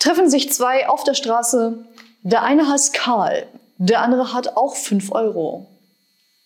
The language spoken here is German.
Treffen sich zwei auf der Straße. Der eine heißt Karl, der andere hat auch 5 Euro.